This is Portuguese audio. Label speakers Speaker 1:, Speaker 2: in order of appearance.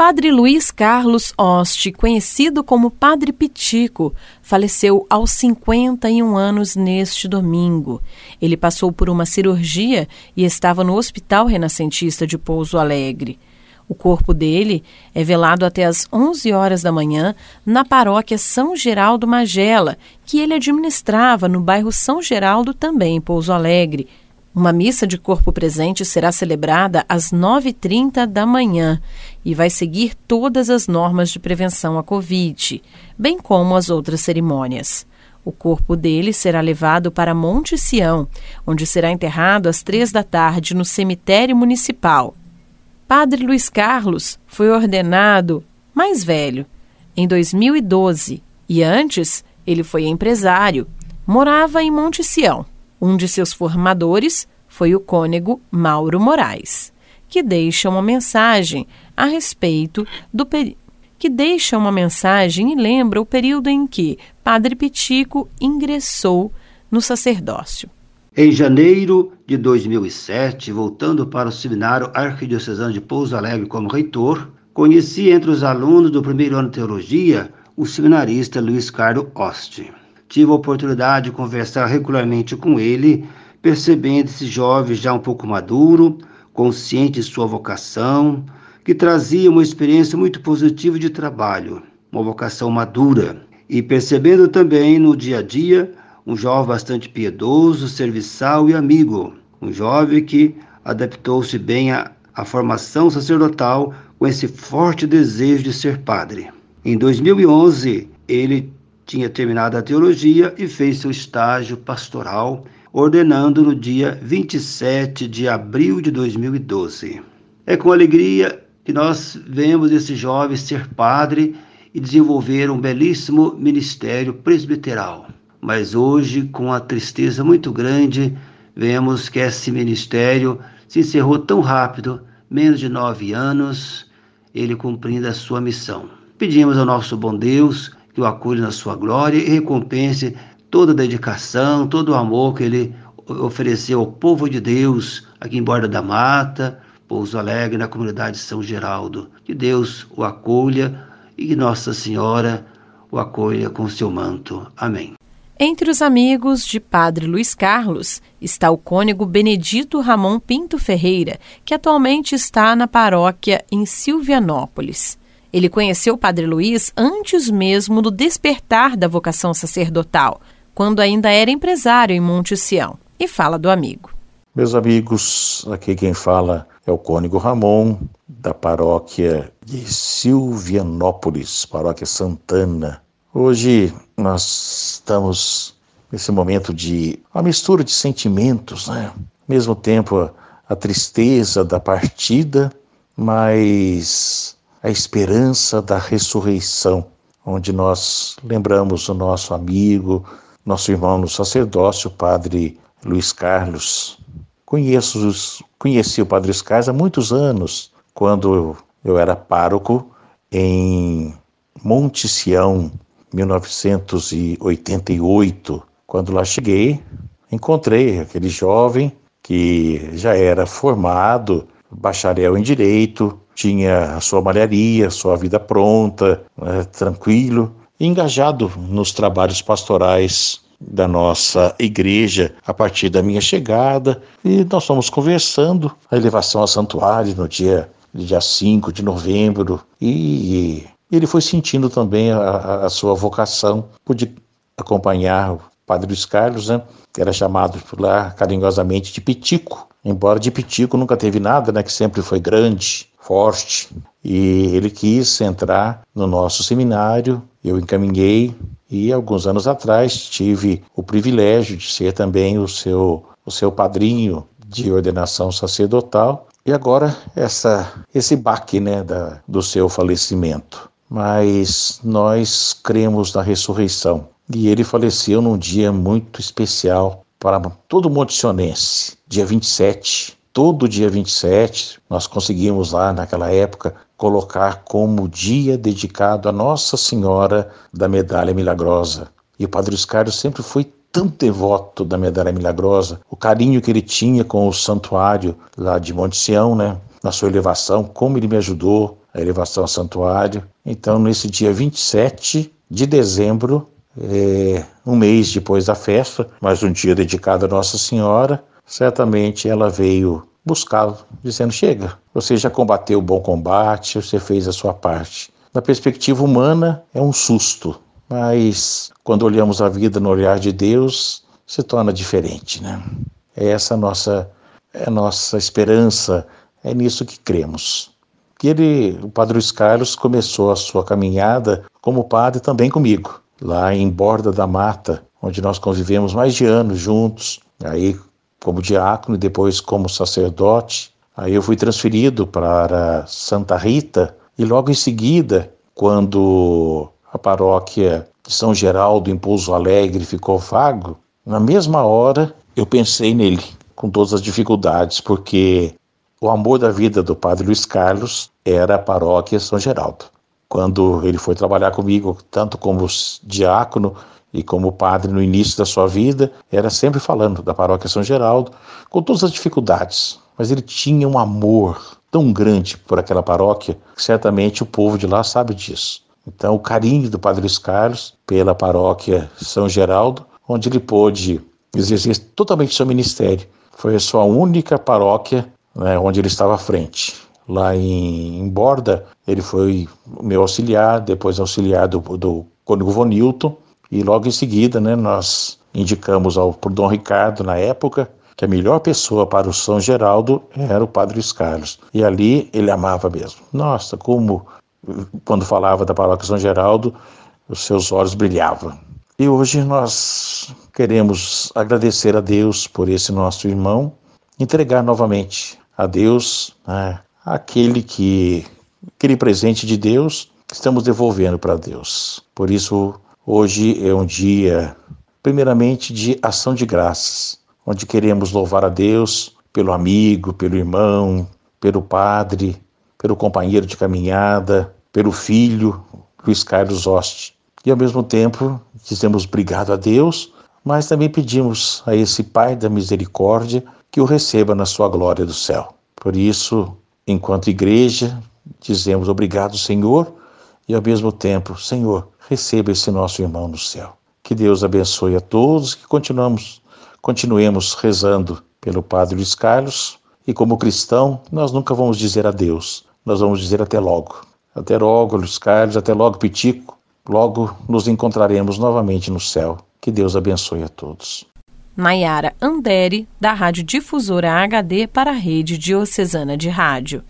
Speaker 1: Padre Luiz Carlos Oste, conhecido como Padre Pitico, faleceu aos 51 anos neste domingo. Ele passou por uma cirurgia e estava no Hospital Renascentista de Pouso Alegre. O corpo dele é velado até às 11 horas da manhã na paróquia São Geraldo Magela, que ele administrava no bairro São Geraldo, também em Pouso Alegre. Uma missa de corpo presente será celebrada às 9h30 da manhã e vai seguir todas as normas de prevenção à Covid, bem como as outras cerimônias. O corpo dele será levado para Monte Sião, onde será enterrado às três da tarde no cemitério municipal. Padre Luiz Carlos foi ordenado mais velho, em 2012, e antes ele foi empresário. Morava em Monte Sião. Um de seus formadores foi o cônego Mauro Moraes, que deixa uma mensagem a respeito do que deixa uma mensagem e lembra o período em que Padre Pitico ingressou no sacerdócio.
Speaker 2: Em janeiro de 2007, voltando para o seminário arquidiocesano de Pouso Alegre como reitor, conheci entre os alunos do primeiro ano de teologia o seminarista Luiz Carlos Oste. Tive a oportunidade de conversar regularmente com ele, percebendo esse jovem já um pouco maduro, consciente de sua vocação, que trazia uma experiência muito positiva de trabalho, uma vocação madura, e percebendo também no dia a dia um jovem bastante piedoso, serviçal e amigo, um jovem que adaptou-se bem à, à formação sacerdotal com esse forte desejo de ser padre. Em 2011, ele tinha terminado a teologia e fez seu estágio pastoral, ordenando no dia 27 de abril de 2012. É com alegria que nós vemos esse jovem ser padre e desenvolver um belíssimo ministério presbiteral. Mas hoje, com a tristeza muito grande, vemos que esse ministério se encerrou tão rápido menos de nove anos ele cumprindo a sua missão. Pedimos ao nosso bom Deus que o acolha na sua glória e recompense toda a dedicação, todo o amor que ele ofereceu ao povo de Deus aqui em Borda da Mata, Pouso Alegre, na comunidade de São Geraldo. Que Deus o acolha e que Nossa Senhora o acolha com seu manto. Amém.
Speaker 1: Entre os amigos de Padre Luiz Carlos está o cônego Benedito Ramon Pinto Ferreira, que atualmente está na paróquia em Silvianópolis. Ele conheceu o Padre Luiz antes mesmo do despertar da vocação sacerdotal, quando ainda era empresário em Monte Sião, e fala do amigo.
Speaker 3: Meus amigos, aqui quem fala é o Cônigo Ramon, da paróquia de Silvianópolis, paróquia Santana. Hoje nós estamos nesse momento de uma mistura de sentimentos, né? Ao mesmo tempo a tristeza da partida, mas a esperança da ressurreição, onde nós lembramos o nosso amigo, nosso irmão no sacerdócio, o padre Luiz Carlos. Conheço, conheci o padre Luiz Carlos há muitos anos, quando eu era pároco em Monte Sião, 1988. Quando lá cheguei, encontrei aquele jovem que já era formado, bacharel em direito, tinha a sua malharia, sua vida pronta, né, tranquilo, engajado nos trabalhos pastorais da nossa igreja a partir da minha chegada. E nós fomos conversando a elevação ao santuário no dia dia 5 de novembro e ele foi sentindo também a, a sua vocação. Pude acompanhar o Padre Luiz Carlos, né, que era chamado lá carinhosamente de Pitico, embora de Pitico nunca teve nada, né, que sempre foi grande, forte. E ele quis entrar no nosso seminário, eu encaminhei e alguns anos atrás tive o privilégio de ser também o seu, o seu padrinho de ordenação sacerdotal e agora essa, esse baque né, da, do seu falecimento. Mas nós cremos na ressurreição e ele faleceu num dia muito especial para todo mundo sionense, dia 27 todo dia 27, nós conseguimos lá naquela época colocar como dia dedicado a Nossa Senhora da Medalha Milagrosa. E o Padre Oscar sempre foi tão devoto da Medalha Milagrosa, o carinho que ele tinha com o santuário lá de Monte Sião, né? Na sua elevação, como ele me ajudou a elevação ao santuário. Então, nesse dia 27 de dezembro, é, um mês depois da festa, mas um dia dedicado a Nossa Senhora, certamente ela veio buscá-lo, dizendo: Chega, você já combateu o bom combate, você fez a sua parte. Na perspectiva humana, é um susto, mas quando olhamos a vida no olhar de Deus, se torna diferente, né? É essa a nossa, é a nossa esperança, é nisso que cremos. Que ele, o Padre Luiz Carlos, começou a sua caminhada como padre também comigo, lá em Borda da Mata, onde nós convivemos mais de anos juntos, aí como diácono e depois como sacerdote. Aí eu fui transferido para Santa Rita e logo em seguida, quando a paróquia de São Geraldo em Pouso Alegre ficou vago, na mesma hora eu pensei nele, com todas as dificuldades, porque o amor da vida do padre Luiz Carlos era a paróquia São Geraldo. Quando ele foi trabalhar comigo, tanto como diácono e como padre no início da sua vida, era sempre falando da paróquia São Geraldo, com todas as dificuldades, mas ele tinha um amor tão grande por aquela paróquia que certamente o povo de lá sabe disso. Então, o carinho do Padre Luiz Carlos pela paróquia São Geraldo, onde ele pôde exercer totalmente seu ministério. Foi a sua única paróquia né, onde ele estava à frente. Lá em, em Borda, ele foi meu auxiliar, depois auxiliar do, do Cônigo Von Newton, e logo em seguida né, nós indicamos ao por Dom Ricardo, na época, que a melhor pessoa para o São Geraldo era o Padre Carlos. E ali ele amava mesmo. Nossa, como quando falava da paróquia São Geraldo, os seus olhos brilhavam. E hoje nós queremos agradecer a Deus por esse nosso irmão, entregar novamente a Deus né, aquele que aquele presente de Deus que estamos devolvendo para Deus. Por isso, hoje é um dia, primeiramente, de ação de graças, onde queremos louvar a Deus pelo amigo, pelo irmão, pelo padre, pelo companheiro de caminhada, pelo filho, Luiz Carlos Oste. E ao mesmo tempo, dizemos obrigado a Deus, mas também pedimos a esse Pai da misericórdia que o receba na sua glória do céu. Por isso, enquanto igreja, dizemos obrigado, Senhor, e ao mesmo tempo, Senhor, receba esse nosso irmão no céu. Que Deus abençoe a todos, que continuamos, continuemos rezando pelo Padre Luiz Carlos, e como cristão, nós nunca vamos dizer adeus, nós vamos dizer até logo. Até logo, Luiz Carlos, até logo, Pitico. Logo nos encontraremos novamente no céu. Que Deus abençoe a todos.
Speaker 1: Nayara Andere, da Rádio Difusora HD para a Rede Diocesana de Rádio.